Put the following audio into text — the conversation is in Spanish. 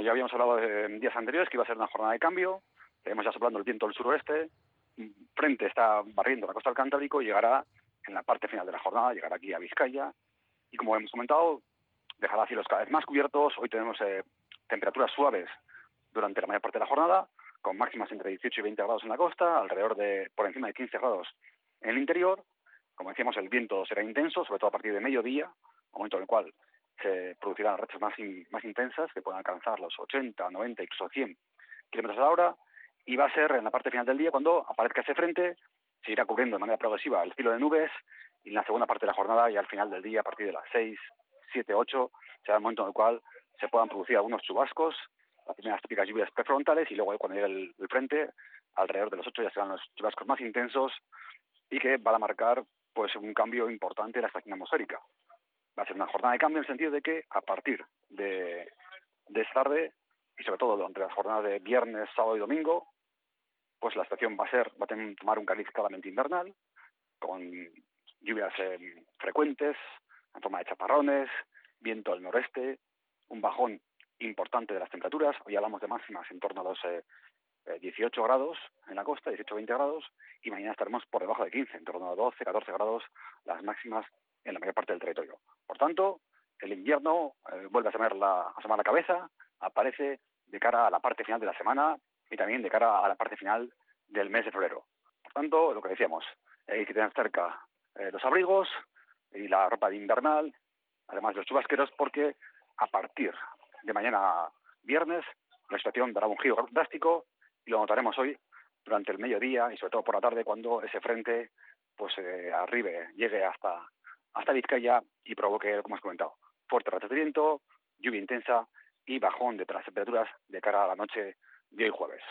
Ya habíamos hablado en días anteriores que iba a ser una jornada de cambio. Tenemos ya soplando el viento del suroeste. Frente está barriendo la costa del Cantábrico y llegará en la parte final de la jornada, llegará aquí a Vizcaya. Y como hemos comentado, dejará cielos cada vez más cubiertos. Hoy tenemos eh, temperaturas suaves durante la mayor parte de la jornada, con máximas entre 18 y 20 grados en la costa, alrededor de por encima de 15 grados en el interior. Como decíamos, el viento será intenso, sobre todo a partir de mediodía, momento en el cual se producirán rachas más, más intensas que puedan alcanzar los 80, 90, incluso 100 kilómetros a la hora. Y va a ser en la parte final del día cuando aparezca ese frente, se irá cubriendo de manera progresiva el cielo de nubes y en la segunda parte de la jornada y al final del día, a partir de las 6, 7, 8, será el momento en el cual se puedan producir algunos chubascos, las primeras típicas lluvias prefrontales y luego cuando llegue el, frente, alrededor de los 8 ya serán los chubascos más intensos y que van a marcar pues un cambio importante en la estación atmosférica. Va a ser una jornada de cambio en el sentido de que a partir de, esta tarde y sobre todo durante las jornadas de viernes, sábado y domingo, pues la estación va a ser, va a tomar un cariz claramente invernal, con lluvias eh, frecuentes, en forma de chaparrones, viento al noreste, un bajón importante de las temperaturas. Hoy hablamos de máximas en torno a los 18 eh, grados en la costa, 18-20 grados, y mañana estaremos por debajo de 15, en torno a 12-14 grados las máximas en la mayor parte del territorio. Por tanto, el invierno eh, vuelve a asomar la, asomar la cabeza, aparece de cara a la parte final de la semana y también de cara a la parte final del mes de febrero. Por tanto, lo que decíamos, hay que tener cerca eh, los abrigos y la ropa de invernal, además de los chubasqueros, porque a partir de mañana viernes la situación dará un giro drástico y lo notaremos hoy durante el mediodía y sobre todo por la tarde cuando ese frente pues eh, arribe, llegue hasta, hasta Vizcaya y provoque, como hemos comentado, fuerte rato de viento, lluvia intensa y bajón de las temperaturas de cara a la noche de hoy jueves.